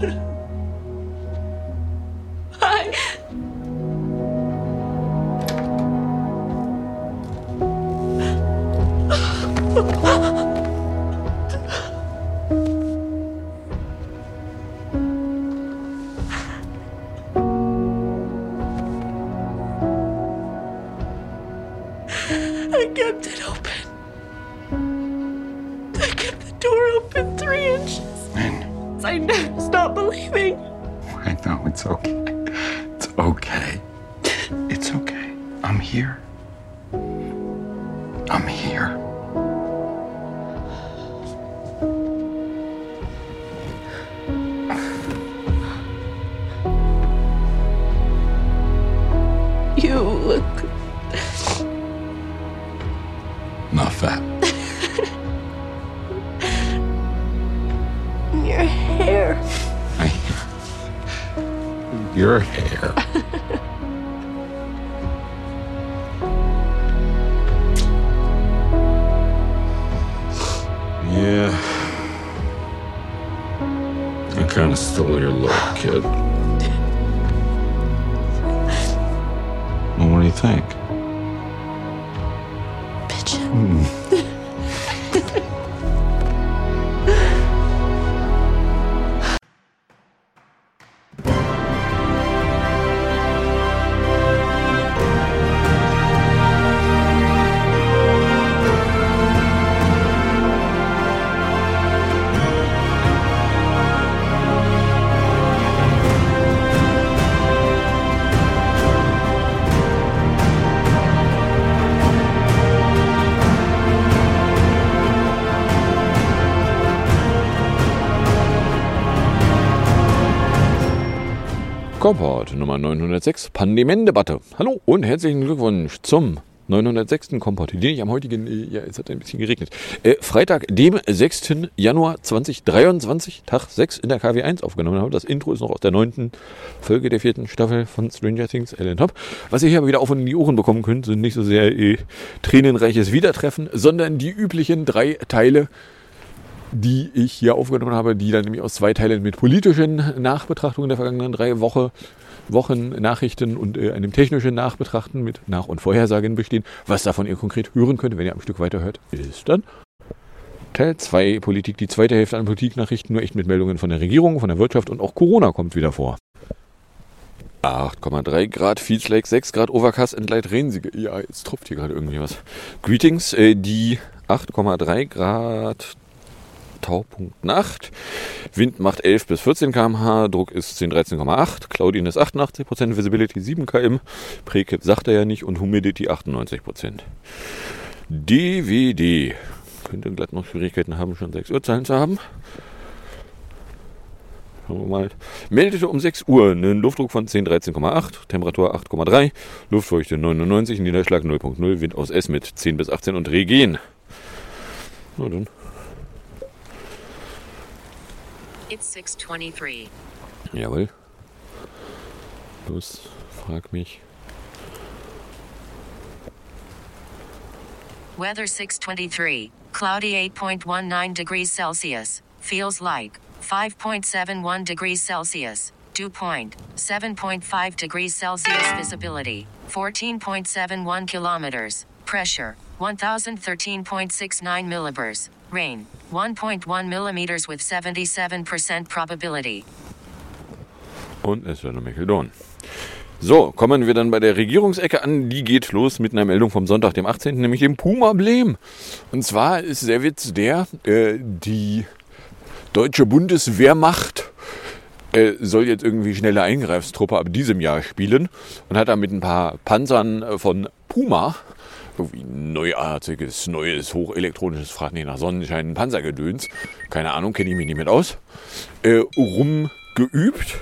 Ha ha ha! Kind of stole your look, kid. Well, what do you think? Pigeon. Komport Nummer 906, Pandemien-Debatte. Hallo und herzlichen Glückwunsch zum 906. Komport, den ich am heutigen, ja, es hat ein bisschen geregnet, äh, Freitag, dem 6. Januar 2023, Tag 6 in der KW1 aufgenommen habe. Das Intro ist noch aus der neunten Folge der vierten Staffel von Stranger Things, Ellen Top. Was ihr hier aber wieder auf und in die Ohren bekommen könnt, sind nicht so sehr äh, tränenreiches Wiedertreffen, sondern die üblichen drei Teile, die ich hier aufgenommen habe, die dann nämlich aus zwei Teilen mit politischen Nachbetrachtungen der vergangenen drei Woche, Wochen Nachrichten und äh, einem technischen Nachbetrachten mit Nach- und Vorhersagen bestehen. Was davon ihr konkret hören könnt, wenn ihr ein Stück weiter hört, ist dann Teil 2 Politik, die zweite Hälfte an Politiknachrichten, nur echt mit Meldungen von der Regierung, von der Wirtschaft und auch Corona kommt wieder vor. 8,3 Grad, feels like 6 Grad, Overcast, Entleid, Rehnsige. Ja, jetzt tropft hier gerade irgendwie was. Greetings, äh, die 8,3 Grad Taupunkt Nacht. Wind macht 11 bis 14 km/h, Druck ist 10, 13,8, Cloudin ist 88%, Visibility 7 km, Prekip sagt er ja nicht und Humidity 98%. DWD. Könnte glatt noch Schwierigkeiten haben, schon 6 Uhr Zahlen zu haben. Mal. Meldete um 6 Uhr einen Luftdruck von 10, 13,8, Temperatur 8,3, Luftfeuchte 99, Niederschlag 0,0, Wind aus S mit 10 bis 18 und Regen. Na dann. It's 623. Jawohl. Los, frag mich. Weather 623. Cloudy 8.19 degrees Celsius. Feels like 5.71 degrees Celsius. Dew point 7.5 degrees Celsius. Visibility 14.71 kilometers. Pressure 1013.69 millibars. Rain 1.1 millimeters with 77% probability. Und es wird noch Meckledorn. So, kommen wir dann bei der Regierungsecke an. Die geht los mit einer Meldung vom Sonntag, dem 18., nämlich dem Puma-Blem. Und zwar ist der Witz der, äh, die deutsche Bundeswehrmacht äh, soll jetzt irgendwie schnelle Eingreifstruppe ab diesem Jahr spielen und hat da mit ein paar Panzern äh, von Puma irgendwie neuartiges, neues, hochelektronisches, fragt nicht nach Sonnenschein, Panzergedöns, keine Ahnung, kenne ich mich nicht mit aus, äh, rumgeübt.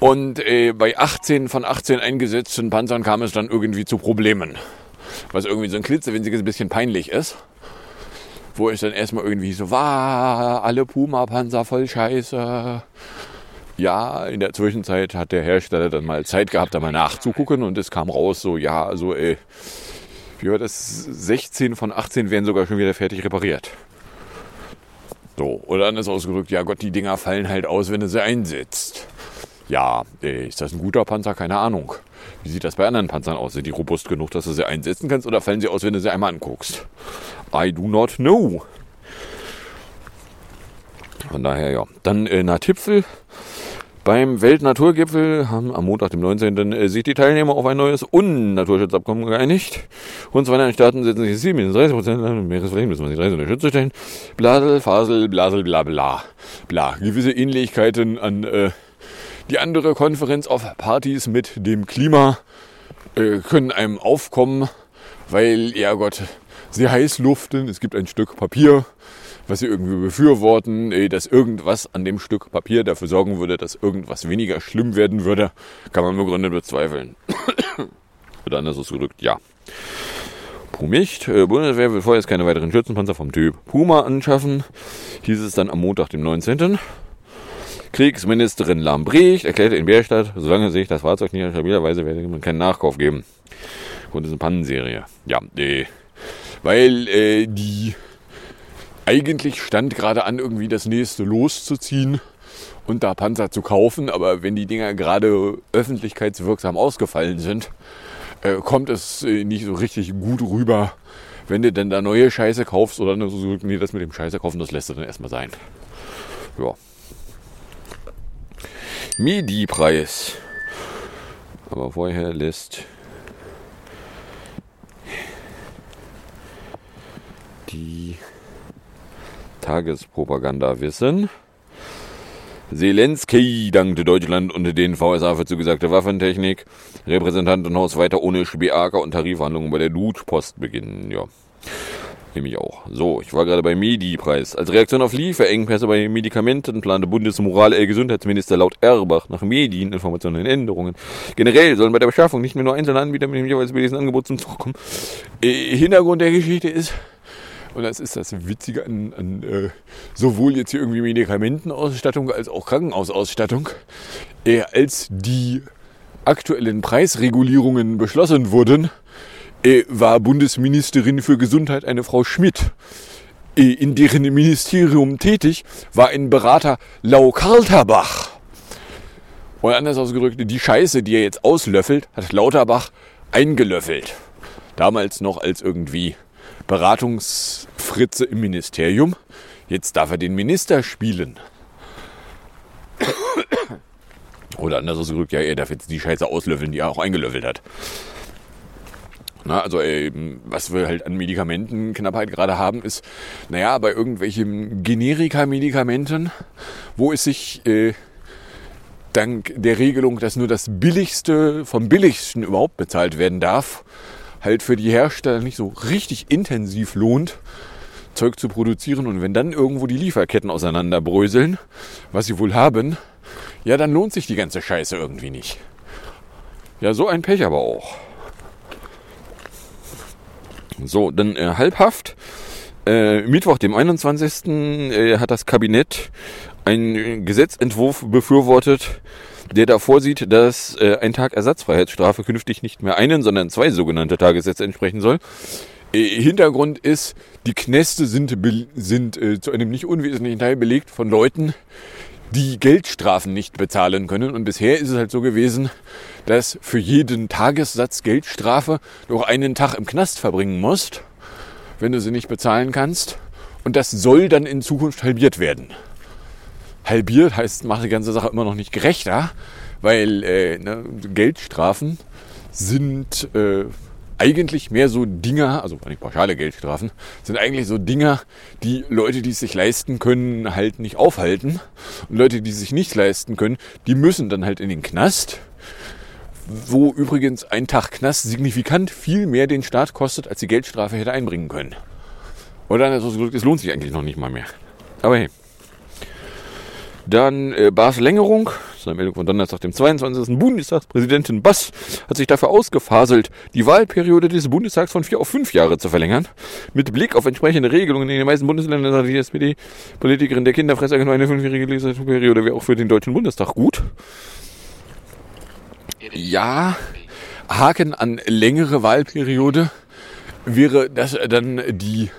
Und äh, bei 18 von 18 eingesetzten Panzern kam es dann irgendwie zu Problemen. Was irgendwie so ein klitzewinziges bisschen peinlich ist. Wo es dann erstmal irgendwie so war, alle Puma-Panzer voll scheiße. Ja, in der Zwischenzeit hat der Hersteller dann mal Zeit gehabt, da mal nachzugucken und es kam raus so, ja, also ey, wie war das? 16 von 18 werden sogar schon wieder fertig repariert. So, oder anders ausgedrückt, ja Gott, die Dinger fallen halt aus, wenn du sie einsetzt. Ja, äh, ist das ein guter Panzer? Keine Ahnung. Wie sieht das bei anderen Panzern aus? Sind die robust genug, dass du sie einsetzen kannst oder fallen sie aus, wenn du sie einmal anguckst? I do not know. Von daher ja. Dann äh, Natipfel. Beim Weltnaturgipfel haben am Montag, dem 19. Äh, sich die Teilnehmer auf ein neues Unnaturschutzabkommen geeinigt. Und zwar in den Staaten setzen sich 37 Prozent an Meeresflächen müssen wir sich 30 unter Schutz stellen. Blasel, Fasel, Blasel, bla bla bla. Gewisse Ähnlichkeiten an äh, die andere Konferenz auf Partys mit dem Klima äh, können einem aufkommen, weil, ja Gott, sie heiß luften. Es gibt ein Stück Papier, was sie irgendwie befürworten, äh, dass irgendwas an dem Stück Papier dafür sorgen würde, dass irgendwas weniger schlimm werden würde, kann man begründet bezweifeln. Oder anders ausgedrückt, ja. Pumicht, äh, Bundeswehr will vorerst keine weiteren Schützenpanzer vom Typ Puma anschaffen. Hieß es dann am Montag, dem 19. Kriegsministerin Lambrecht erklärte in Bärstadt, solange sich das Fahrzeug nicht stabilerweise werde man keinen Nachkauf geben. Grund ist eine Pannenserie. Ja, äh, weil äh, die eigentlich stand gerade an, irgendwie das nächste loszuziehen und da Panzer zu kaufen, aber wenn die Dinger gerade öffentlichkeitswirksam ausgefallen sind, äh, kommt es äh, nicht so richtig gut rüber, wenn du denn da neue Scheiße kaufst oder so, nee, das mit dem Scheiße kaufen, das lässt du dann erstmal sein. Ja. MIDI-Preis. Aber vorher lässt die Tagespropaganda wissen. Zelensky dankte Deutschland und den VSA für zugesagte Waffentechnik. Repräsentantenhaus weiter ohne SBAK und Tarifverhandlungen bei der Dutpost beginnen. Ja, nehme ich auch. So, ich war gerade beim Medi-Preis. Als Reaktion auf Lieferengpässe bei Medikamenten plante Bundesmoral-Gesundheitsminister laut Erbach nach Medien Informationen und Änderungen. Generell sollen bei der Beschaffung nicht mehr nur einzelne Anbieter mit dem jeweils billigsten Angebot zum Zug kommen. Äh, Hintergrund der Geschichte ist, und das ist das Witzige an, an äh, sowohl jetzt hier irgendwie Medikamentenausstattung als auch Krankenhausausstattung. Äh, als die aktuellen Preisregulierungen beschlossen wurden, äh, war Bundesministerin für Gesundheit eine Frau Schmidt. Äh, in deren Ministerium tätig war ein Berater Lau Karlterbach. Oder anders ausgedrückt, die Scheiße, die er jetzt auslöffelt, hat Lauterbach eingelöffelt. Damals noch als irgendwie Beratungsfritze im Ministerium. Jetzt darf er den Minister spielen. Oder anders ausgedrückt, ja, er darf jetzt die Scheiße auslöffeln, die er auch eingelöffelt hat. Na, also eben, was wir halt an Medikamentenknappheit gerade haben, ist, naja, bei irgendwelchen Generika-Medikamenten, wo es sich äh, dank der Regelung, dass nur das Billigste vom Billigsten überhaupt bezahlt werden darf, halt für die Hersteller nicht so richtig intensiv lohnt, Zeug zu produzieren. Und wenn dann irgendwo die Lieferketten auseinanderbröseln, was sie wohl haben, ja, dann lohnt sich die ganze Scheiße irgendwie nicht. Ja, so ein Pech aber auch. So, dann äh, halbhaft. Äh, Mittwoch, dem 21. Äh, hat das Kabinett einen Gesetzentwurf befürwortet, der da vorsieht, dass äh, ein Tag Ersatzfreiheitsstrafe künftig nicht mehr einen, sondern zwei sogenannte Tagessätze entsprechen soll. Äh, Hintergrund ist, die Knäste sind, sind äh, zu einem nicht unwesentlichen Teil belegt von Leuten, die Geldstrafen nicht bezahlen können. Und bisher ist es halt so gewesen, dass für jeden Tagessatz Geldstrafe noch einen Tag im Knast verbringen musst, wenn du sie nicht bezahlen kannst. Und das soll dann in Zukunft halbiert werden halbiert, heißt, macht die ganze Sache immer noch nicht gerechter, weil äh, ne, Geldstrafen sind äh, eigentlich mehr so Dinger, also nicht pauschale Geldstrafen, sind eigentlich so Dinger, die Leute, die es sich leisten können, halt nicht aufhalten. Und Leute, die es sich nicht leisten können, die müssen dann halt in den Knast. Wo übrigens ein Tag Knast signifikant viel mehr den Staat kostet, als die Geldstrafe hätte einbringen können. Oder es lohnt sich eigentlich noch nicht mal mehr. Aber hey. Dann äh, Bas Längerung, das eine Meldung von Donnerstag, dem 22. Bundestagspräsidentin Bass hat sich dafür ausgefaselt, die Wahlperiode des Bundestags von vier auf fünf Jahre zu verlängern. Mit Blick auf entsprechende Regelungen in den meisten Bundesländern sagt die SPD-Politikerin der Kinderfressagentur eine fünfjährige Legislaturperiode wäre auch für den Deutschen Bundestag gut. Ja, Haken an längere Wahlperiode wäre, dass dann die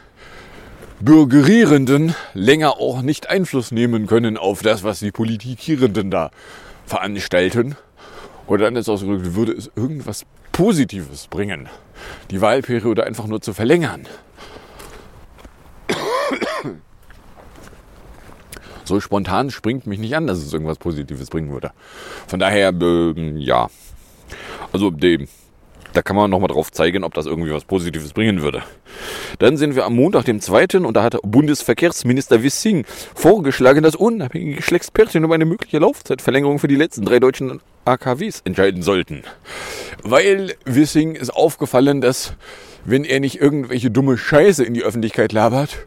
Bürgerierenden länger auch nicht Einfluss nehmen können auf das, was die Politikierenden da veranstalten. Oder dann ist ausgedrückt, würde es irgendwas Positives bringen, die Wahlperiode einfach nur zu verlängern. So spontan springt mich nicht an, dass es irgendwas Positives bringen würde. Von daher, ähm, ja. Also, dem, da kann man nochmal drauf zeigen, ob das irgendwie was Positives bringen würde. Dann sind wir am Montag, dem 2. und da hat Bundesverkehrsminister Wissing vorgeschlagen, dass unabhängige Geschlechtspertien über eine mögliche Laufzeitverlängerung für die letzten drei deutschen AKWs entscheiden sollten. Weil Wissing ist aufgefallen, dass wenn er nicht irgendwelche dumme Scheiße in die Öffentlichkeit labert,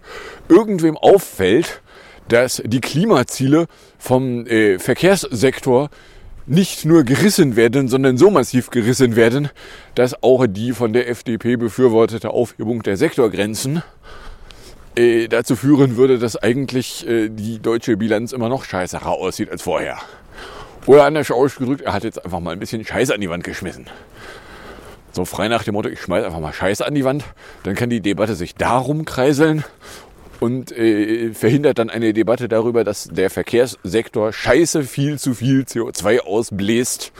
irgendwem auffällt, dass die Klimaziele vom äh, Verkehrssektor nicht nur gerissen werden, sondern so massiv gerissen werden, dass auch die von der FDP befürwortete Aufhebung der Sektorgrenzen äh, dazu führen würde, dass eigentlich äh, die deutsche Bilanz immer noch scheißer aussieht als vorher. Oder anders ausgedrückt, er hat jetzt einfach mal ein bisschen Scheiße an die Wand geschmissen. So frei nach dem Motto, ich schmeiß einfach mal Scheiße an die Wand, dann kann die Debatte sich darum kreiseln und äh, verhindert dann eine Debatte darüber, dass der Verkehrssektor scheiße viel zu viel CO2 ausbläst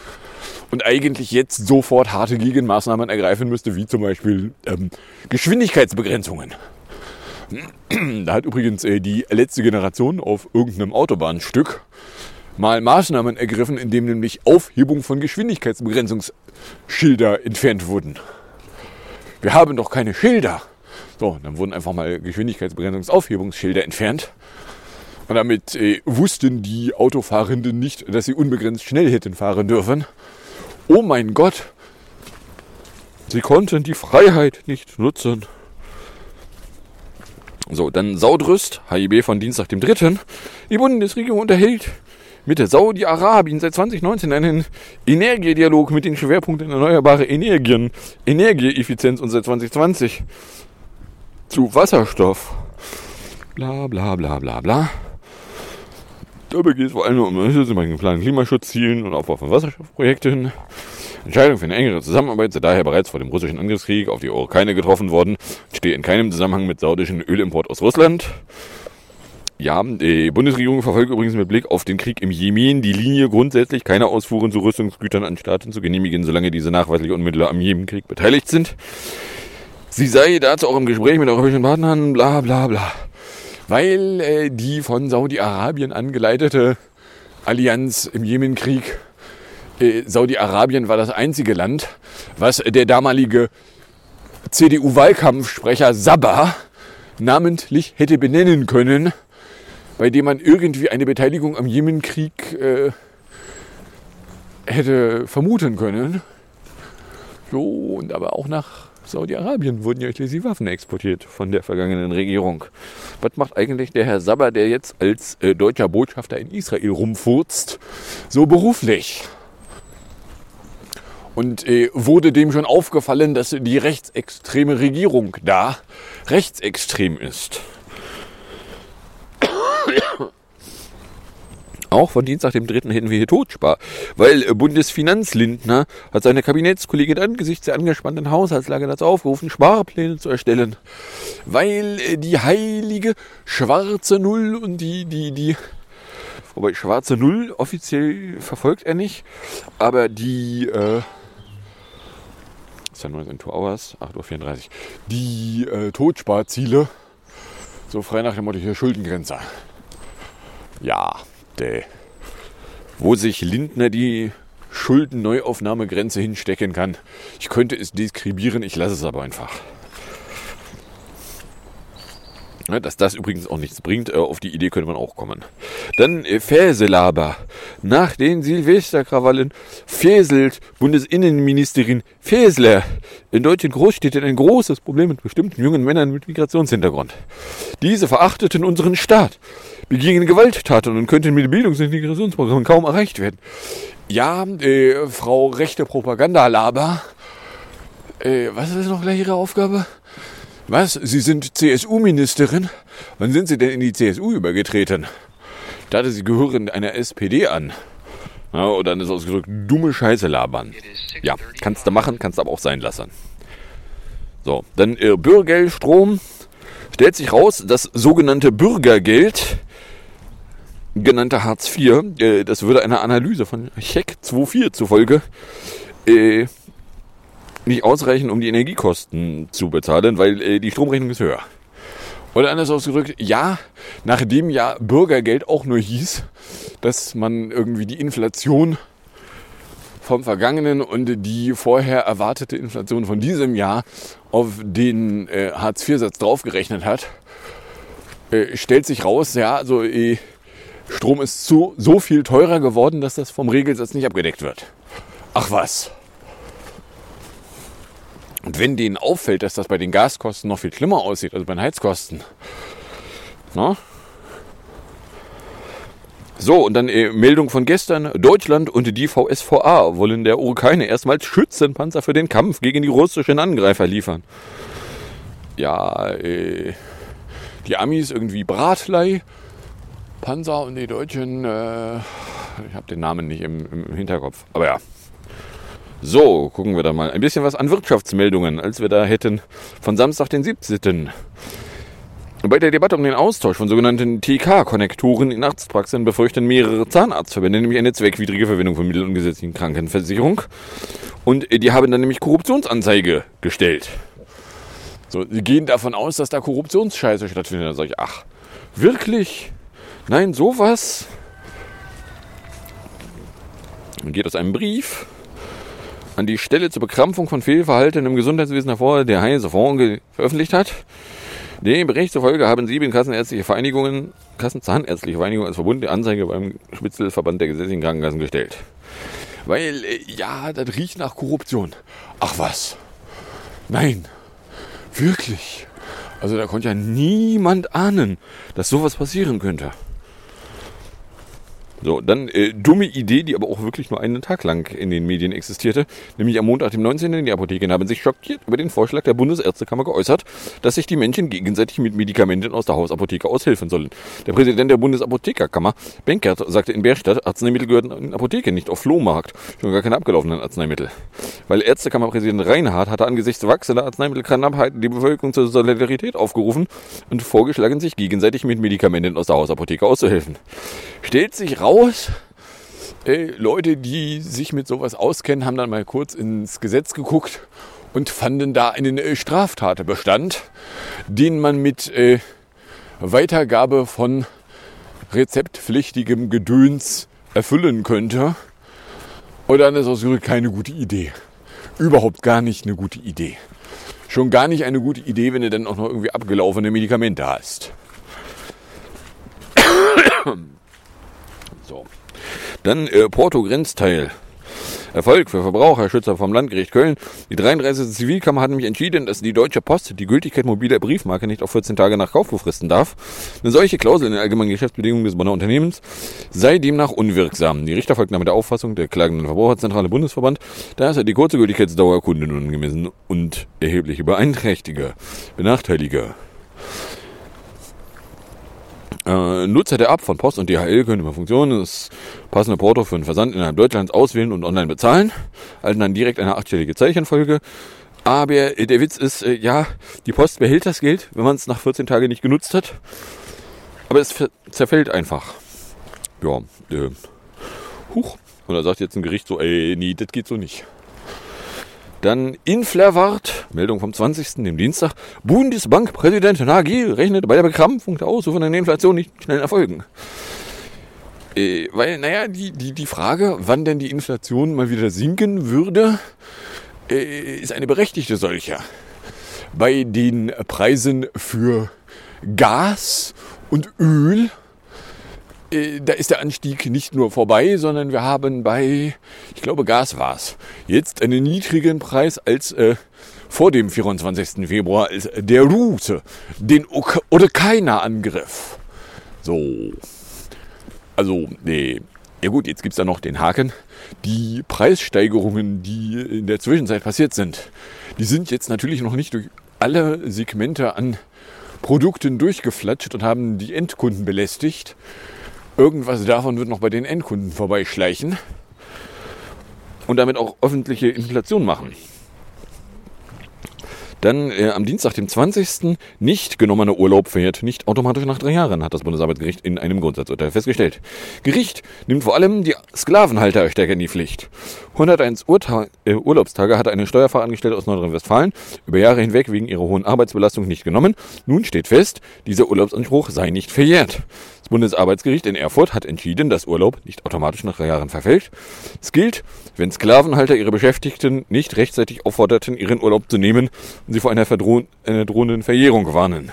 und eigentlich jetzt sofort harte Gegenmaßnahmen ergreifen müsste, wie zum Beispiel ähm, Geschwindigkeitsbegrenzungen. Da hat übrigens äh, die letzte Generation auf irgendeinem Autobahnstück mal Maßnahmen ergriffen, indem nämlich Aufhebung von Geschwindigkeitsbegrenzungsschilder entfernt wurden. Wir haben doch keine Schilder. So, dann wurden einfach mal Geschwindigkeitsbegrenzungsaufhebungsschilder entfernt. Und damit äh, wussten die Autofahrenden nicht, dass sie unbegrenzt schnell hätten fahren dürfen. Oh mein Gott, sie konnten die Freiheit nicht nutzen. So, dann Saudrüst, HIB von Dienstag, dem 3. Die Bundesregierung unterhält mit Saudi-Arabien seit 2019 einen Energiedialog mit den Schwerpunkten erneuerbare Energien, Energieeffizienz und seit 2020 zu Wasserstoff. Bla bla bla bla bla. Dabei geht es vor allem um Unterstützung bei geplanten Klimaschutzzielen und Aufbau von Wasserstoffprojekten. Entscheidung für eine engere Zusammenarbeit sei daher bereits vor dem russischen Angriffskrieg auf die Ukraine getroffen worden, stehe in keinem Zusammenhang mit saudischen Ölimport aus Russland. Ja, die Bundesregierung verfolgt übrigens mit Blick auf den Krieg im Jemen die Linie, grundsätzlich keine Ausfuhren zu Rüstungsgütern an Staaten zu genehmigen, solange diese nachweislich unmittelbar am Jemenkrieg beteiligt sind. Sie sei dazu auch im Gespräch mit europäischen Partnern, bla bla bla. Weil äh, die von Saudi-Arabien angeleitete Allianz im Jemenkrieg, äh, Saudi-Arabien war das einzige Land, was der damalige CDU-Wahlkampfsprecher Sabah namentlich hätte benennen können, bei dem man irgendwie eine Beteiligung am Jemenkrieg äh, hätte vermuten können. So, und aber auch nach Saudi-Arabien wurden ja schließlich Waffen exportiert von der vergangenen Regierung. Was macht eigentlich der Herr Sabber, der jetzt als äh, deutscher Botschafter in Israel rumfurzt, so beruflich? Und äh, wurde dem schon aufgefallen, dass die rechtsextreme Regierung da rechtsextrem ist? Auch von Dienstag, dem 3. hätten wir hier Totspar, weil äh, Bundesfinanzlindner hat seine Kabinettskollegin angesichts der angespannten Haushaltslage dazu aufgerufen, Sparpläne zu erstellen, weil äh, die heilige schwarze Null und die, die, die, wobei schwarze Null offiziell verfolgt er nicht, aber die, äh, ist ja nur in 2 Hours, 8.34 Uhr, die äh, Totsparziele, so frei nach dem Motto hier Schuldengrenzer. Ja, der, wo sich Lindner die Schuldenneuaufnahmegrenze hinstecken kann. Ich könnte es deskribieren, ich lasse es aber einfach. Dass das übrigens auch nichts bringt, äh, auf die Idee könnte man auch kommen. Dann äh, Fäselaber. Nach den Silvesterkrawallen fäselt Bundesinnenministerin Fäsler in deutschen Großstädten ein großes Problem mit bestimmten jungen Männern mit Migrationshintergrund. Diese verachteten unseren Staat, begingen Gewalttaten und könnten mit Bildungs- und Integrationsprogrammen kaum erreicht werden. Ja, äh, Frau rechte Propagandalaber. Äh, was ist noch gleich Ihre Aufgabe? Was? Sie sind CSU-Ministerin? Wann sind Sie denn in die CSU übergetreten? Ich dachte, Sie gehören einer SPD an. Ja, oder dann ist ausgedrückt, dumme Scheiße labern. Ja, kannst du machen, kannst aber auch sein lassen. So, dann äh, Bürgerstrom. stellt sich raus, das sogenannte Bürgergeld, genannte Hartz IV, äh, das würde einer Analyse von Check 24 zufolge äh, nicht ausreichen, um die Energiekosten zu bezahlen, weil äh, die Stromrechnung ist höher. Oder anders ausgedrückt, ja, nachdem ja Bürgergeld auch nur hieß, dass man irgendwie die Inflation vom vergangenen und die vorher erwartete Inflation von diesem Jahr auf den äh, Hartz-IV-Satz draufgerechnet hat, äh, stellt sich raus, ja, also äh, Strom ist so, so viel teurer geworden, dass das vom Regelsatz nicht abgedeckt wird. Ach was. Und wenn denen auffällt, dass das bei den Gaskosten noch viel schlimmer aussieht, also bei den Heizkosten. Na? So, und dann äh, Meldung von gestern. Deutschland und die VSVA wollen der Ukraine erstmals Schützenpanzer für den Kampf gegen die russischen Angreifer liefern. Ja, äh, die Amis irgendwie Bratlei, Panzer und die Deutschen, äh, ich habe den Namen nicht im, im Hinterkopf. Aber ja, so, gucken wir da mal ein bisschen was an Wirtschaftsmeldungen, als wir da hätten von Samstag, den 17. Bei der Debatte um den Austausch von sogenannten TK-Konnektoren in Arztpraxen befürchten mehrere Zahnarztverbände nämlich eine zweckwidrige Verwendung von Mitteln und gesetzlichen Krankenversicherung. Und die haben dann nämlich Korruptionsanzeige gestellt. So, sie gehen davon aus, dass da Korruptionsscheiße stattfindet. Da sage ich, ach, wirklich? Nein, sowas? Geht aus einem Brief an die Stelle zur Bekrampfung von Fehlverhalten im Gesundheitswesen hervor, der Heise Fonds veröffentlicht hat. Dem Bericht zufolge haben sieben Kassenärztliche Vereinigungen, Kassenzahnärztliche Vereinigungen als Verbund die Anzeige beim Spitzelverband der gesetzlichen Krankenkassen gestellt. Weil, äh, ja, das riecht nach Korruption. Ach was? Nein. Wirklich. Also da konnte ja niemand ahnen, dass sowas passieren könnte. So, dann äh, dumme Idee, die aber auch wirklich nur einen Tag lang in den Medien existierte. Nämlich am Montag, dem 19. Die Apotheken haben sich schockiert über den Vorschlag der Bundesärztekammer geäußert, dass sich die Menschen gegenseitig mit Medikamenten aus der Hausapotheke aushelfen sollen. Der Präsident der Bundesapothekerkammer, Benkert, sagte in Berstadt, Arzneimittel gehören in Apotheke, nicht auf Flohmarkt. Schon gar keine abgelaufenen Arzneimittel. Weil Ärztekammerpräsident Reinhardt hatte angesichts wachsender Arzneimittelknappheit die Bevölkerung zur Solidarität aufgerufen und vorgeschlagen, sich gegenseitig mit Medikamenten aus der Hausapotheke auszuhelfen. Stellt sich raus, raus. Ey, Leute, die sich mit sowas auskennen, haben dann mal kurz ins Gesetz geguckt und fanden da einen äh, Straftatbestand, den man mit äh, Weitergabe von rezeptpflichtigem Gedöns erfüllen könnte. Und dann ist das keine gute Idee. Überhaupt gar nicht eine gute Idee. Schon gar nicht eine gute Idee, wenn du dann auch noch irgendwie abgelaufene Medikamente hast. So. Dann äh, Porto-Grenzteil. Erfolg für Verbraucherschützer vom Landgericht Köln. Die 33. Zivilkammer hat nämlich entschieden, dass die Deutsche Post die Gültigkeit mobiler Briefmarke nicht auf 14 Tage nach Kauf befristen darf. Eine solche Klausel in den allgemeinen Geschäftsbedingungen des Bonner Unternehmens sei demnach unwirksam. Die Richter folgten damit der Auffassung der klagenden Verbraucherzentrale Bundesverband, da es die kurze Gültigkeitsdauer Kunden unangemessen und erhebliche beeinträchtige, benachteilige. Äh, Nutzer der App von Post und DHL können über Funktionen das passende Porto für einen Versand innerhalb Deutschlands auswählen und online bezahlen, erhalten dann direkt eine achtstellige Zeichenfolge. Aber der Witz ist, äh, ja, die Post behält das Geld, wenn man es nach 14 Tagen nicht genutzt hat. Aber es zerfällt einfach. Ja, äh, huch. Und da sagt jetzt ein Gericht so, ey, nee, das geht so nicht. Dann Inflerwart, Meldung vom 20. dem Dienstag. Bundesbankpräsident Nagy rechnet bei der Bekrampfung der Ausrufe der Inflation nicht schnell Erfolgen. Äh, weil, naja, die, die, die Frage, wann denn die Inflation mal wieder sinken würde, äh, ist eine berechtigte solche. Bei den Preisen für Gas und Öl da ist der Anstieg nicht nur vorbei, sondern wir haben bei, ich glaube, Gas war es, jetzt einen niedrigen Preis als äh, vor dem 24. Februar, als der Route den oder keiner Angriff. So. Also, nee. Ja gut, jetzt gibt es da noch den Haken. Die Preissteigerungen, die in der Zwischenzeit passiert sind, die sind jetzt natürlich noch nicht durch alle Segmente an Produkten durchgeflatscht und haben die Endkunden belästigt. Irgendwas davon wird noch bei den Endkunden vorbeischleichen und damit auch öffentliche Inflation machen. Dann äh, am Dienstag, dem 20. nicht genommener Urlaub fährt nicht automatisch nach drei Jahren, hat das Bundesarbeitsgericht in einem Grundsatzurteil festgestellt. Gericht nimmt vor allem die Sklavenhalter stärker in die Pflicht. 101 Urta äh, Urlaubstage hatte eine Steuerfachangestellte aus Nordrhein-Westfalen über Jahre hinweg wegen ihrer hohen Arbeitsbelastung nicht genommen. Nun steht fest, dieser Urlaubsanspruch sei nicht verjährt. Das Bundesarbeitsgericht in Erfurt hat entschieden, dass Urlaub nicht automatisch nach drei Jahren verfällt. Es gilt, wenn Sklavenhalter ihre Beschäftigten nicht rechtzeitig aufforderten, ihren Urlaub zu nehmen und sie vor einer, einer drohenden Verjährung warnen.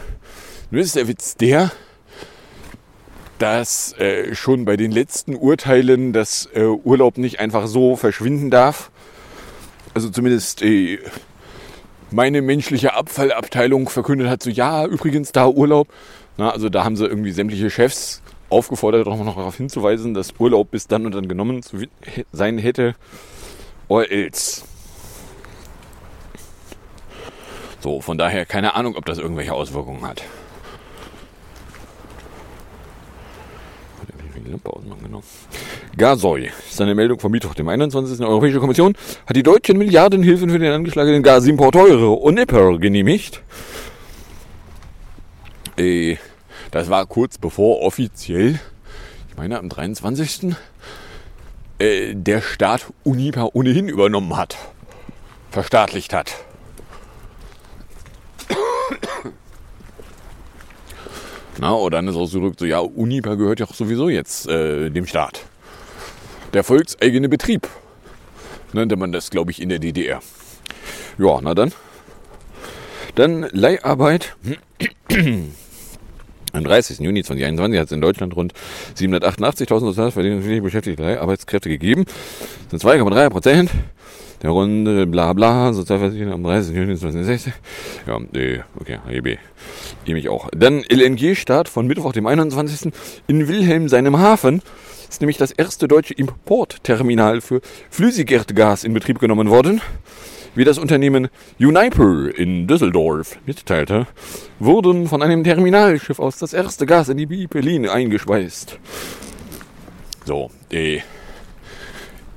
Nun ist der Witz der, dass äh, schon bei den letzten Urteilen das äh, Urlaub nicht einfach so verschwinden darf. Also zumindest äh, meine menschliche Abfallabteilung verkündet hat, so ja, übrigens da Urlaub. Na, also da haben sie irgendwie sämtliche Chefs aufgefordert, auch noch darauf hinzuweisen, dass Urlaub bis dann und dann genommen zu sein hätte. Or else. So, von daher keine Ahnung, ob das irgendwelche Auswirkungen hat. Gasoil ist eine Meldung vom Mittwoch, dem 21. Die Europäische Kommission hat die deutschen Milliardenhilfen für den angeschlagenen Gasimport Euro und Nipper genehmigt. Äh, das war kurz bevor offiziell, ich meine am 23. Äh, der Staat Unipa ohnehin übernommen hat, verstaatlicht hat. Na, oder dann ist ausgedrückt so, ja, Unipa gehört ja auch sowieso jetzt äh, dem Staat. Der volkseigene Betrieb nannte man das, glaube ich, in der DDR. Ja, na dann. Dann Leiharbeit. Am 30. Juni 2021 hat es in Deutschland rund 788.000 sozialversicherungsfähige beschäftigte Leiharbeitskräfte gegeben. Das sind 2,3 Prozent der Runde, bla bla, Sozialversicherung am 30. Juni 2016. Ja, äh, okay, HGB. Ich mich auch. Dann LNG-Start von Mittwoch, dem 21. in Wilhelm, seinem Hafen. Ist nämlich das erste deutsche Importterminal für Flüssigerdgas in Betrieb genommen worden. Wie das Unternehmen Uniper in Düsseldorf mitteilte, wurden von einem Terminalschiff aus das erste Gas in die Bipelin eingespeist. So, äh,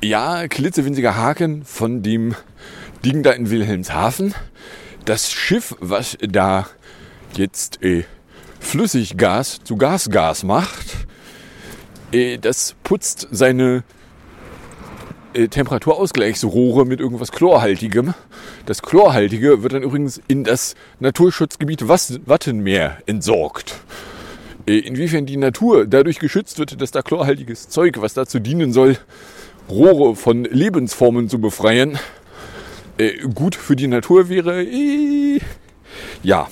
ja, klitzewinziger Haken von dem Ding da in Wilhelmshaven. Das Schiff, was da jetzt äh, Flüssiggas zu Gasgas macht, äh, das putzt seine äh, Temperaturausgleichsrohre mit irgendwas Chlorhaltigem. Das Chlorhaltige wird dann übrigens in das Naturschutzgebiet Wattenmeer entsorgt. Äh, inwiefern die Natur dadurch geschützt wird, dass da chlorhaltiges Zeug, was dazu dienen soll, Rohre von Lebensformen zu befreien, äh, gut für die Natur wäre, ja.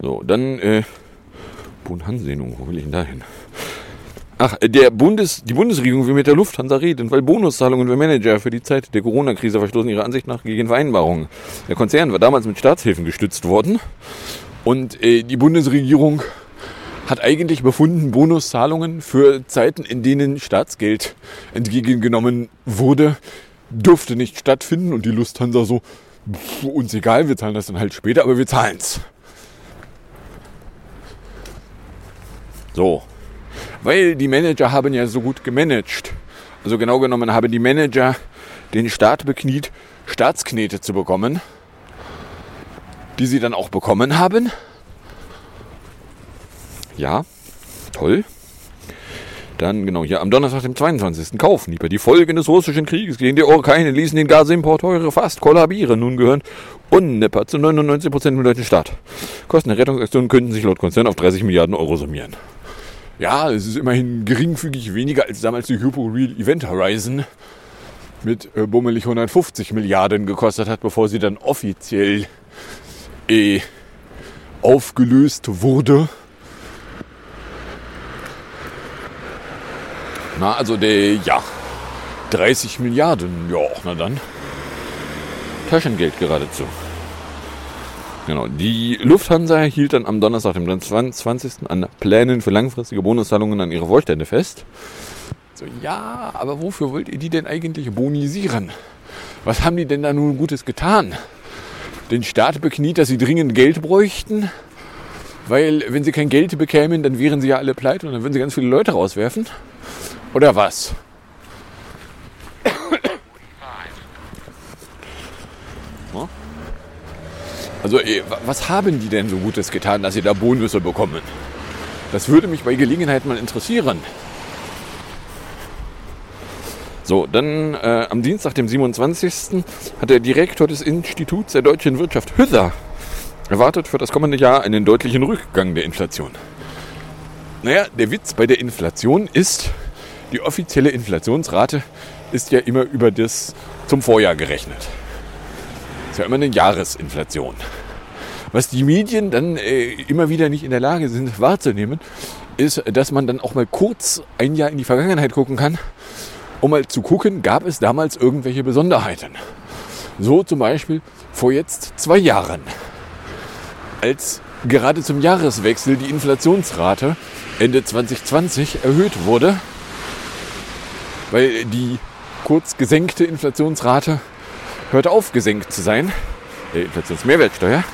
So, dann äh, Bund-Hansehnung, wo will ich denn da hin? Ach, der Bundes, die Bundesregierung will mit der Lufthansa reden, weil Bonuszahlungen für Manager für die Zeit der Corona-Krise verstoßen ihrer Ansicht nach gegen Vereinbarungen. Der Konzern war damals mit Staatshilfen gestützt worden und äh, die Bundesregierung hat eigentlich befunden, Bonuszahlungen für Zeiten, in denen Staatsgeld entgegengenommen wurde, dürfte nicht stattfinden und die Lufthansa so, uns egal, wir zahlen das dann halt später, aber wir zahlen's. So, weil die Manager haben ja so gut gemanagt. Also genau genommen haben die Manager den Staat bekniet, Staatsknete zu bekommen, die sie dann auch bekommen haben. Ja, toll. Dann, genau, hier am Donnerstag, dem 22. kaufen Nieper. Die Folgen des russischen Krieges gegen die Ukraine ließen den Gasimport teure fast kollabieren. Nun gehören Unnipper zu 99% dem deutschen Staat. Kosten der Rettungsaktion könnten sich laut Konzern auf 30 Milliarden Euro summieren. Ja, es ist immerhin geringfügig weniger als damals die Hypo Real Event Horizon mit äh, bummelig 150 Milliarden gekostet hat, bevor sie dann offiziell äh, aufgelöst wurde. Na, also der, ja, 30 Milliarden, ja, na dann. Taschengeld geradezu. Genau, die Lufthansa hielt dann am Donnerstag, dem 20. an Plänen für langfristige Bonuszahlungen an ihre Vorstände fest. So, ja, aber wofür wollt ihr die denn eigentlich bonisieren? Was haben die denn da nun Gutes getan? Den Staat bekniet, dass sie dringend Geld bräuchten? Weil, wenn sie kein Geld bekämen, dann wären sie ja alle pleite und dann würden sie ganz viele Leute rauswerfen. Oder was? Also, äh, wa- was haben die denn so Gutes getan, dass sie da Bonusse bekommen? Das würde mich bei Gelegenheit mal interessieren. So, dann äh, am Dienstag, dem 27. hat der Direktor des Instituts der deutschen Wirtschaft, Hüther, erwartet für das kommende Jahr einen deutlichen Rückgang der Inflation. Naja, der Witz bei der Inflation ist, die offizielle Inflationsrate ist ja immer über das zum Vorjahr gerechnet. Ist ja immer eine Jahresinflation. Was die Medien dann äh, immer wieder nicht in der Lage sind wahrzunehmen, ist, dass man dann auch mal kurz ein Jahr in die Vergangenheit gucken kann, um mal zu gucken, gab es damals irgendwelche Besonderheiten. So zum Beispiel vor jetzt zwei Jahren, als gerade zum Jahreswechsel die Inflationsrate Ende 2020 erhöht wurde, weil die kurz gesenkte Inflationsrate hörte auf gesenkt zu sein, der Inflationsmehrwertsteuer.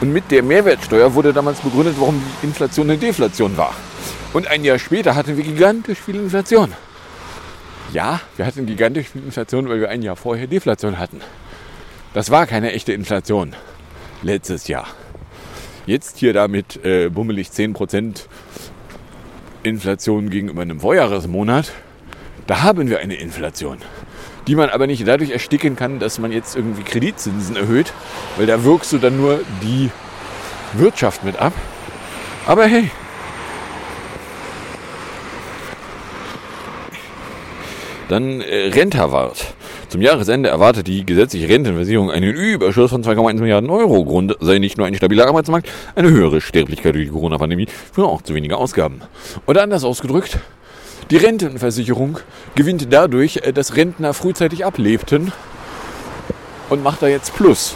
Und mit der Mehrwertsteuer wurde damals begründet, warum die Inflation eine Deflation war. Und ein Jahr später hatten wir gigantisch viel Inflation. Ja, wir hatten gigantisch viel Inflation, weil wir ein Jahr vorher Deflation hatten. Das war keine echte Inflation letztes Jahr. Jetzt hier damit äh, bummelig 10% Inflation gegenüber einem Vorjahresmonat, da haben wir eine Inflation, die man aber nicht dadurch ersticken kann, dass man jetzt irgendwie Kreditzinsen erhöht, weil da wirkst du dann nur die Wirtschaft mit ab. Aber hey, Dann äh, Rentawart. Zum Jahresende erwartet die gesetzliche Rentenversicherung einen Überschuss von 2,1 Milliarden Euro. Grund sei nicht nur ein stabiler Arbeitsmarkt, eine höhere Sterblichkeit durch die Corona-Pandemie führen auch zu weniger Ausgaben. Oder anders ausgedrückt, die Rentenversicherung gewinnt dadurch, äh, dass Rentner frühzeitig ablebten und macht da jetzt Plus.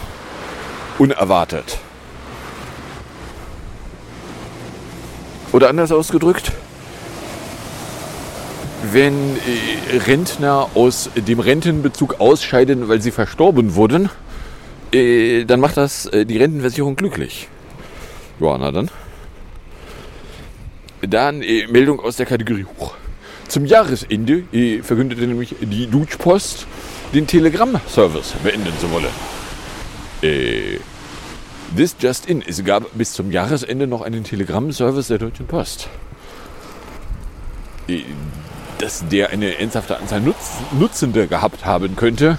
Unerwartet. Oder anders ausgedrückt, wenn äh, Rentner aus dem Rentenbezug ausscheiden, weil sie verstorben wurden, äh, dann macht das die Rentenversicherung glücklich. Ja, na dann. Dann Meldung aus der Kategorie Huch. Zum Jahresende äh, verkündete nämlich die Deutsche Post, den Telegram-Service beenden zu wollen. Äh, this just in. Es gab bis zum Jahresende noch einen Telegram-Service der Deutschen Post. Äh, dass der eine ernsthafte Anzahl Nutz Nutzende gehabt haben könnte,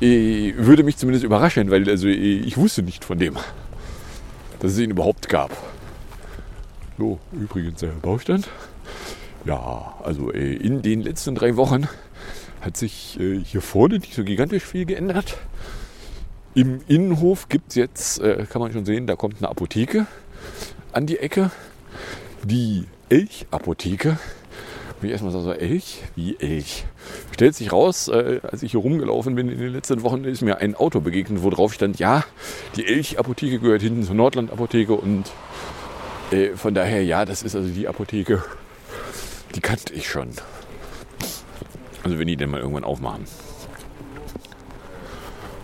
äh, würde mich zumindest überraschen, weil also, äh, ich wusste nicht von dem, dass es ihn überhaupt gab. So, übrigens der Baustand. Ja, also äh, in den letzten drei Wochen hat sich äh, hier vorne nicht so gigantisch viel geändert. Im Innenhof gibt es jetzt, äh, kann man schon sehen, da kommt eine Apotheke an die Ecke. Die Elch-Apotheke wie erstmal so, Elch? Wie Elch? Stellt sich raus, als ich hier rumgelaufen bin in den letzten Wochen, ist mir ein Auto begegnet, wo drauf stand, ja, die Elch-Apotheke gehört hinten zur Nordland-Apotheke und von daher, ja, das ist also die Apotheke, die kannte ich schon. Also wenn die denn mal irgendwann aufmachen.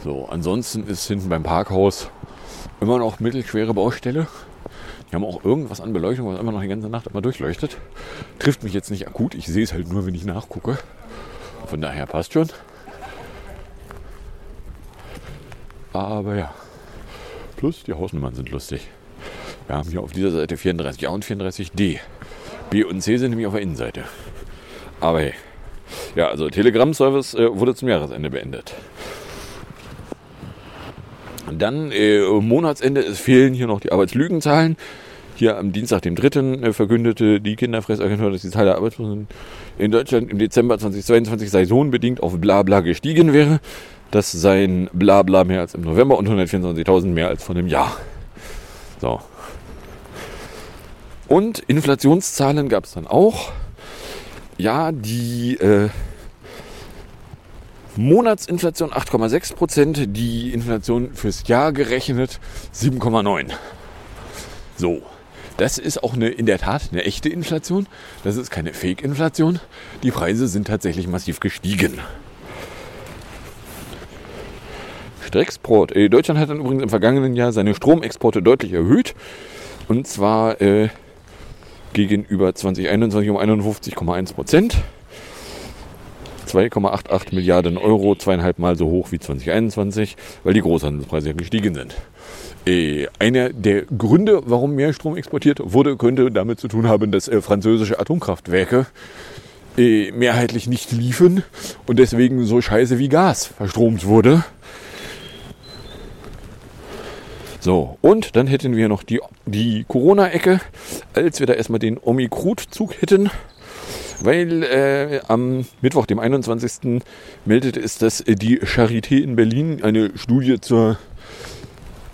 So, ansonsten ist hinten beim Parkhaus immer noch mittelschwere Baustelle. Die haben auch irgendwas an Beleuchtung, was immer noch die ganze Nacht immer durchleuchtet. Trifft mich jetzt nicht akut. Ich sehe es halt nur, wenn ich nachgucke. Von daher passt schon. Aber ja. Plus die Hausnummern sind lustig. Wir haben hier auf dieser Seite 34A und 34D. B und C sind nämlich auf der Innenseite. Aber hey. Ja, also Telegram-Service äh, wurde zum Jahresende beendet. Dann äh, Monatsende, es fehlen hier noch die Arbeitslügenzahlen. Hier am Dienstag, dem 3. Äh, verkündete die Kinderfressagentur, dass die Zahl der Arbeitslosen in Deutschland im Dezember 2022 saisonbedingt auf Blabla gestiegen wäre. Das seien Blabla mehr als im November und 124.000 mehr als vor einem Jahr. So. Und Inflationszahlen gab es dann auch. Ja, die äh, Monatsinflation 8,6 Prozent, die Inflation fürs Jahr gerechnet 7,9. So, das ist auch eine, in der Tat eine echte Inflation. Das ist keine Fake-Inflation. Die Preise sind tatsächlich massiv gestiegen. Strecksport. Äh, Deutschland hat dann übrigens im vergangenen Jahr seine Stromexporte deutlich erhöht. Und zwar äh, gegenüber 2021 um 51,1 Prozent. 2,88 Milliarden Euro, zweieinhalb Mal so hoch wie 2021, weil die Großhandelspreise gestiegen sind. Äh, einer der Gründe, warum mehr Strom exportiert wurde, könnte damit zu tun haben, dass äh, französische Atomkraftwerke äh, mehrheitlich nicht liefen und deswegen so scheiße wie Gas verstromt wurde. So, und dann hätten wir noch die, die Corona-Ecke, als wir da erstmal den Omikron-Zug hätten, weil äh, am Mittwoch, dem 21. meldete es, dass die Charité in Berlin eine Studie zur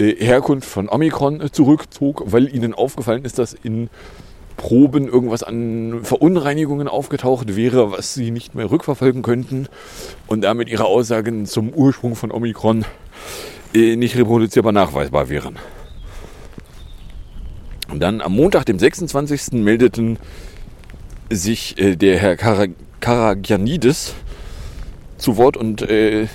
äh, Herkunft von Omikron zurückzog, weil ihnen aufgefallen ist, dass in Proben irgendwas an Verunreinigungen aufgetaucht wäre, was sie nicht mehr rückverfolgen könnten und damit ihre Aussagen zum Ursprung von Omikron nicht reproduzierbar nachweisbar wären. Und dann am Montag, dem 26. meldeten sich äh, der Herr Kara Karagianidis zu Wort und äh,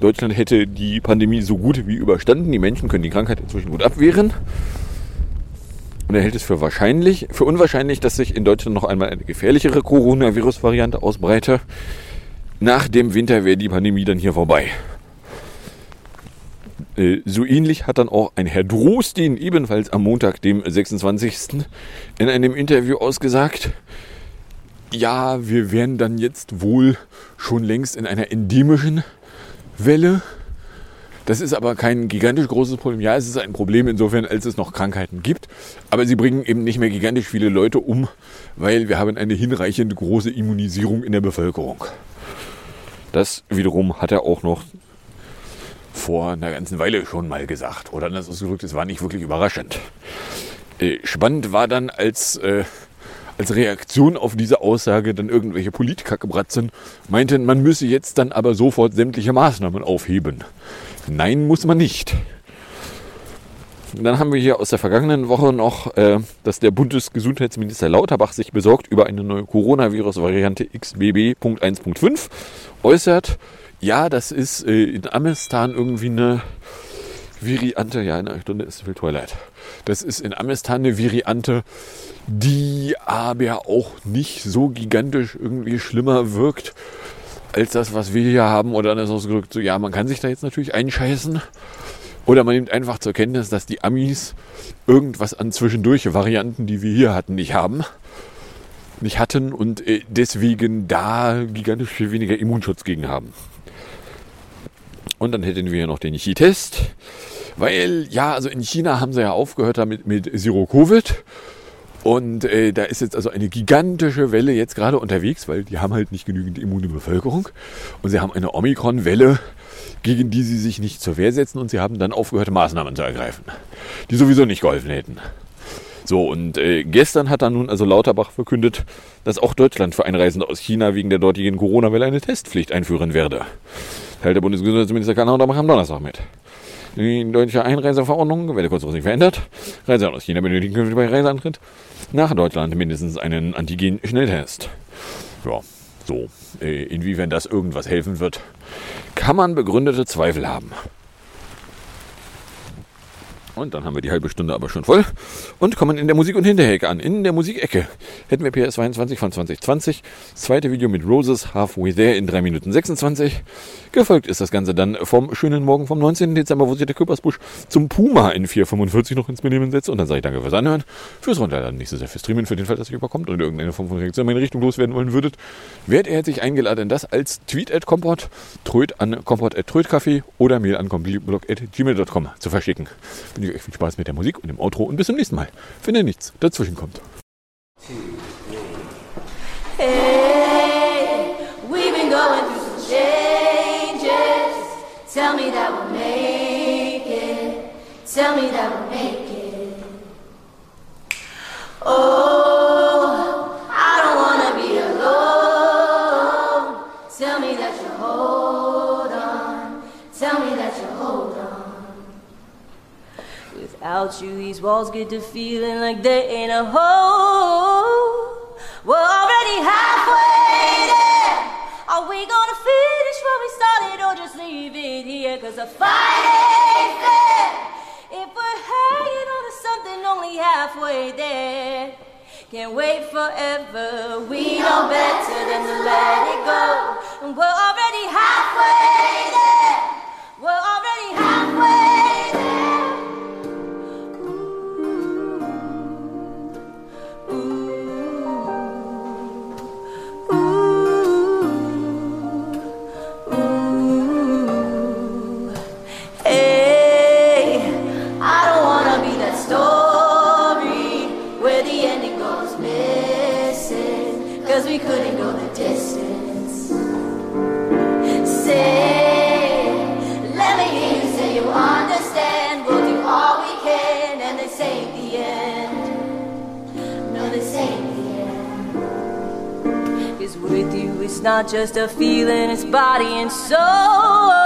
Deutschland hätte die Pandemie so gut wie überstanden. Die Menschen können die Krankheit inzwischen gut abwehren. Und er hält es für wahrscheinlich, für unwahrscheinlich, dass sich in Deutschland noch einmal eine gefährlichere Coronavirus-Variante ausbreite. Nach dem Winter wäre die Pandemie dann hier vorbei. Äh, so ähnlich hat dann auch ein Herr Drostin ebenfalls am Montag, dem 26. in einem Interview ausgesagt, ja, wir wären dann jetzt wohl schon längst in einer endemischen Welle. Das ist aber kein gigantisch großes Problem. Ja, es ist ein Problem insofern, als es noch Krankheiten gibt. Aber sie bringen eben nicht mehr gigantisch viele Leute um, weil wir haben eine hinreichend große Immunisierung in der Bevölkerung. Das wiederum hat er auch noch vor einer ganzen Weile schon mal gesagt. Oder anders ausgedrückt, es war nicht wirklich überraschend. Äh, spannend war dann, als äh, als Reaktion auf diese Aussage dann irgendwelche Politiker gebratzen, meinten, man müsse jetzt dann aber sofort sämtliche Maßnahmen aufheben. Nein, muss man nicht. Dann haben wir hier aus der vergangenen Woche noch, äh, dass der Bundesgesundheitsminister Lauterbach sich besorgt über eine neue Coronavirus-Variante XBB.1.5 äußert. Ja, das ist äh, in Amestan irgendwie eine Variante. Ja, in einer Stunde ist viel Twilight. Das ist in Amestan eine Variante, die aber auch nicht so gigantisch irgendwie schlimmer wirkt als das, was wir hier haben. Oder anders ausgedrückt, so ja, man kann sich da jetzt natürlich einscheißen. Oder man nimmt einfach zur Kenntnis, dass die Amis irgendwas an zwischendurch Varianten, die wir hier hatten, nicht haben. Nicht hatten und äh, deswegen da gigantisch viel weniger Immunschutz gegen haben. Und dann hätten wir noch den Chi-Test. Weil, ja, also in China haben sie ja aufgehört damit mit Zero Covid. Und äh, da ist jetzt also eine gigantische Welle jetzt gerade unterwegs, weil die haben halt nicht genügend immune Bevölkerung. Und sie haben eine Omikron-Welle, gegen die sie sich nicht zur Wehr setzen. Und sie haben dann aufgehört, Maßnahmen zu ergreifen, die sowieso nicht geholfen hätten. So, und äh, gestern hat dann nun also Lauterbach verkündet, dass auch Deutschland für Einreisende aus China wegen der dortigen Corona-Welle eine Testpflicht einführen werde. Teilt der Bundesgesundheitsminister Karl Lauterbach am Donnerstag mit. Die deutsche Einreiseverordnung werde kurzfristig verändert. Reisende aus China benötigen künftig bei Reiseantritt nach Deutschland mindestens einen Antigen-Schnelltest. Ja, so. Äh, inwiefern das irgendwas helfen wird, kann man begründete Zweifel haben. Und dann haben wir die halbe Stunde aber schon voll und kommen in der Musik- und Hinterhecke an. In der Musikecke hätten wir PS22 von 2020, das zweite Video mit Roses Halfway There in 3 Minuten 26. Gefolgt ist das Ganze dann vom schönen Morgen vom 19. Dezember, wo sich der Köpersbusch zum Puma in 445 noch ins Benehmen setzt. Und dann sage ich danke fürs Anhören, fürs Runterladen, nicht so sehr fürs Streamen, für den Fall, dass ihr überkommt und irgendeine Form von Reaktion in meine Richtung loswerden wollen würdet. Werdet ihr herzlich eingeladen, das als Tweet at Komport, Tröd an Komport at Trödcafé oder Mail an komplitblog at gmail.com zu verschicken. Wünsche euch viel Spaß mit der Musik und dem Outro und bis zum nächsten Mal, wenn ihr nichts dazwischen kommt. Hey, we've been going through some changes. Tell me that we'll make it. Tell me that we'll make it. Oh, Without you, these walls get to feeling like they ain't a home. We're already halfway there. Are we gonna finish where we started or just leave it here? Cause the fight ain't fair. If we're hanging on to something only halfway there. Can't wait forever. We know better than to let it go. and we're already halfway there. Not just a feeling, it's body and soul.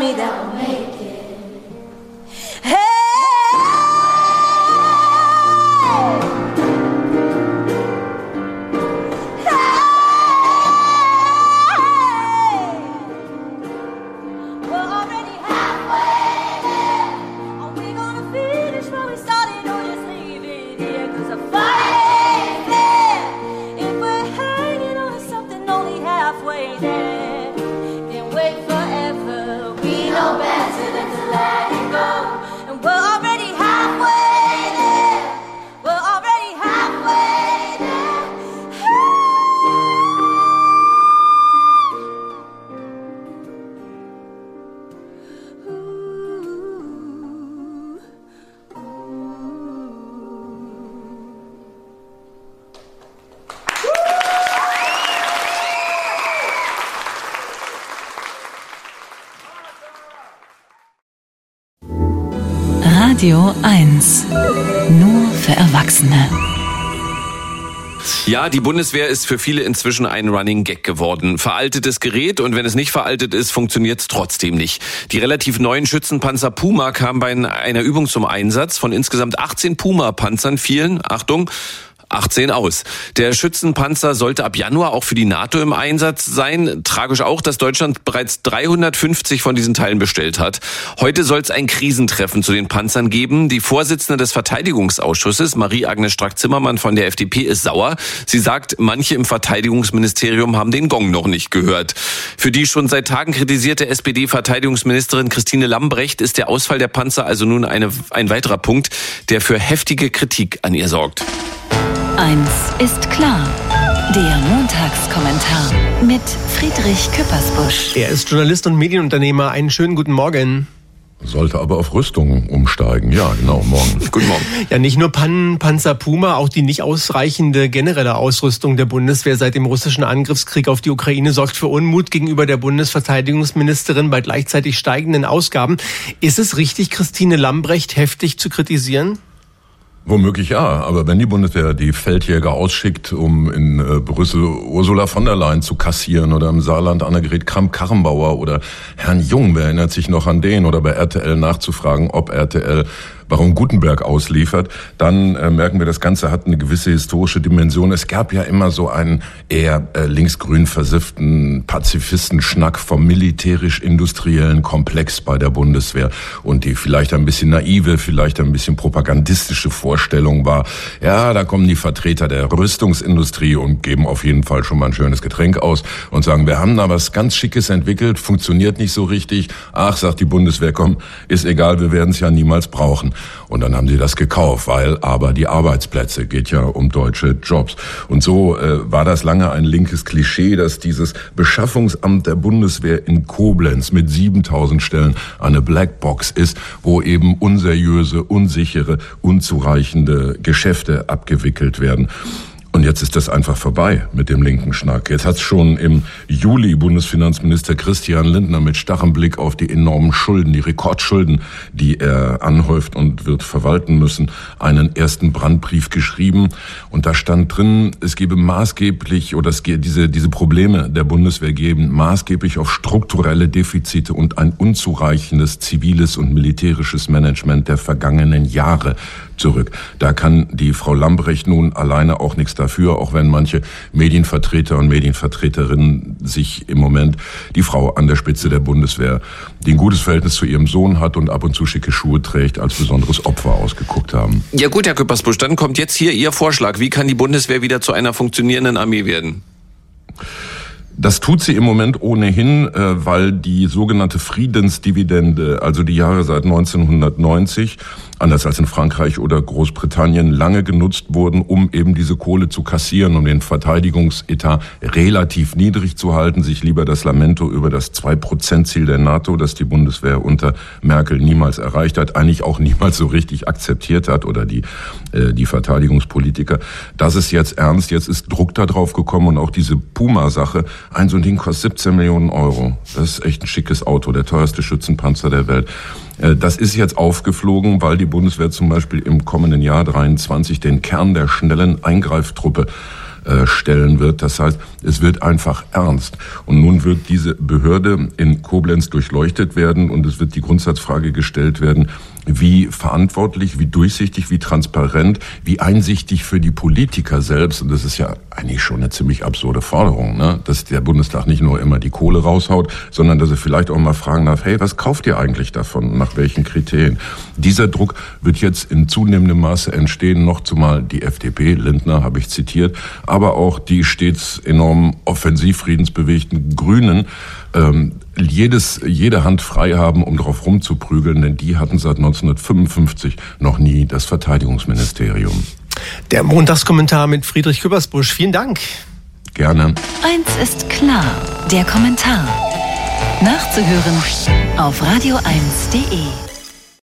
It. Radio 1. Nur für Erwachsene. Ja, die Bundeswehr ist für viele inzwischen ein Running Gag geworden. Veraltetes Gerät und wenn es nicht veraltet ist, funktioniert es trotzdem nicht. Die relativ neuen Schützenpanzer Puma kamen bei einer Übung zum Einsatz. Von insgesamt 18 Puma-Panzern fielen, Achtung, 18 aus. Der Schützenpanzer sollte ab Januar auch für die NATO im Einsatz sein. Tragisch auch, dass Deutschland bereits 350 von diesen Teilen bestellt hat. Heute soll es ein Krisentreffen zu den Panzern geben. Die Vorsitzende des Verteidigungsausschusses, Marie-Agnes Strack-Zimmermann von der FDP, ist sauer. Sie sagt, manche im Verteidigungsministerium haben den Gong noch nicht gehört. Für die schon seit Tagen kritisierte SPD-Verteidigungsministerin Christine Lambrecht ist der Ausfall der Panzer also nun eine, ein weiterer Punkt, der für heftige Kritik an ihr sorgt. Eins ist klar. Der Montagskommentar mit Friedrich Küppersbusch. Er ist Journalist und Medienunternehmer. Einen schönen guten Morgen. Sollte aber auf Rüstung umsteigen. Ja, genau, morgen. Guten Morgen. Ja, nicht nur Pannen, Panzer Puma, auch die nicht ausreichende generelle Ausrüstung der Bundeswehr seit dem russischen Angriffskrieg auf die Ukraine sorgt für Unmut gegenüber der Bundesverteidigungsministerin bei gleichzeitig steigenden Ausgaben. Ist es richtig, Christine Lambrecht heftig zu kritisieren? Womöglich ja, aber wenn die Bundeswehr die Feldjäger ausschickt, um in äh, Brüssel Ursula von der Leyen zu kassieren oder im Saarland Annegret Kramp-Karrenbauer oder Herrn Jung, wer erinnert sich noch an den, oder bei RTL nachzufragen, ob RTL Baron Gutenberg ausliefert, dann äh, merken wir, das Ganze hat eine gewisse historische Dimension. Es gab ja immer so einen eher äh, linksgrün versifften Pazifistenschnack vom militärisch-industriellen Komplex bei der Bundeswehr und die vielleicht ein bisschen naive, vielleicht ein bisschen propagandistische Vorstellung war, ja, da kommen die Vertreter der Rüstungsindustrie und geben auf jeden Fall schon mal ein schönes Getränk aus und sagen, wir haben da was ganz Schickes entwickelt, funktioniert nicht so richtig. Ach, sagt die Bundeswehr, komm, ist egal, wir werden es ja niemals brauchen. Und dann haben sie das gekauft, weil aber die Arbeitsplätze geht ja um deutsche Jobs. Und so äh, war das lange ein linkes Klischee, dass dieses Beschaffungsamt der Bundeswehr in Koblenz mit 7000 Stellen eine Blackbox ist, wo eben unseriöse, unsichere, unzureichende Geschäfte abgewickelt werden. Und jetzt ist das einfach vorbei mit dem linken Schnack. Jetzt hat es schon im Juli Bundesfinanzminister Christian Lindner mit starrem Blick auf die enormen Schulden, die Rekordschulden, die er anhäuft und wird verwalten müssen, einen ersten Brandbrief geschrieben. Und da stand drin, es gebe maßgeblich, oder es gebe diese, diese Probleme der Bundeswehr geben maßgeblich auf strukturelle Defizite und ein unzureichendes ziviles und militärisches Management der vergangenen Jahre zurück. Da kann die Frau Lambrecht nun alleine auch nichts dafür, auch wenn manche Medienvertreter und Medienvertreterinnen sich im Moment die Frau an der Spitze der Bundeswehr, die ein gutes Verhältnis zu ihrem Sohn hat und ab und zu schicke Schuhe trägt, als besonderes Opfer ausgeguckt haben. Ja gut, Herr Küppersbusch, dann kommt jetzt hier Ihr Vorschlag. Wie kann die Bundeswehr wieder zu einer funktionierenden Armee werden? Das tut sie im Moment ohnehin, äh, weil die sogenannte Friedensdividende, also die Jahre seit 1990, anders als in Frankreich oder Großbritannien, lange genutzt wurden, um eben diese Kohle zu kassieren, um den Verteidigungsetat relativ niedrig zu halten, sich lieber das Lamento über das 2-Prozent-Ziel der NATO, das die Bundeswehr unter Merkel niemals erreicht hat, eigentlich auch niemals so richtig akzeptiert hat oder die, äh, die Verteidigungspolitiker. Das ist jetzt ernst, jetzt ist Druck da drauf gekommen und auch diese Puma-Sache ein so ein Ding kostet 17 Millionen Euro. Das ist echt ein schickes Auto, der teuerste Schützenpanzer der Welt. Äh, das ist jetzt aufgeflogen, weil die Bundeswehr zum Beispiel im kommenden Jahr 23 den Kern der schnellen Eingreiftruppe äh, stellen wird. Das heißt, es wird einfach ernst. Und nun wird diese Behörde in Koblenz durchleuchtet werden und es wird die Grundsatzfrage gestellt werden, wie verantwortlich, wie durchsichtig, wie transparent, wie einsichtig für die Politiker selbst. Und das ist ja eigentlich schon eine ziemlich absurde Forderung, ne? dass der Bundestag nicht nur immer die Kohle raushaut, sondern dass er vielleicht auch mal fragen darf, hey, was kauft ihr eigentlich davon? Nach welchen Kriterien? Dieser Druck wird jetzt in zunehmendem Maße entstehen, noch zumal die FDP, Lindner habe ich zitiert, aber auch die stets enorm offensiv friedensbewegten Grünen, ähm, jedes, jede Hand frei haben, um darauf rumzuprügeln, denn die hatten seit 1955 noch nie das Verteidigungsministerium. Der Montagskommentar mit Friedrich Küppersbusch. Vielen Dank. Gerne. Eins ist klar, der Kommentar. Nachzuhören auf radio1.de.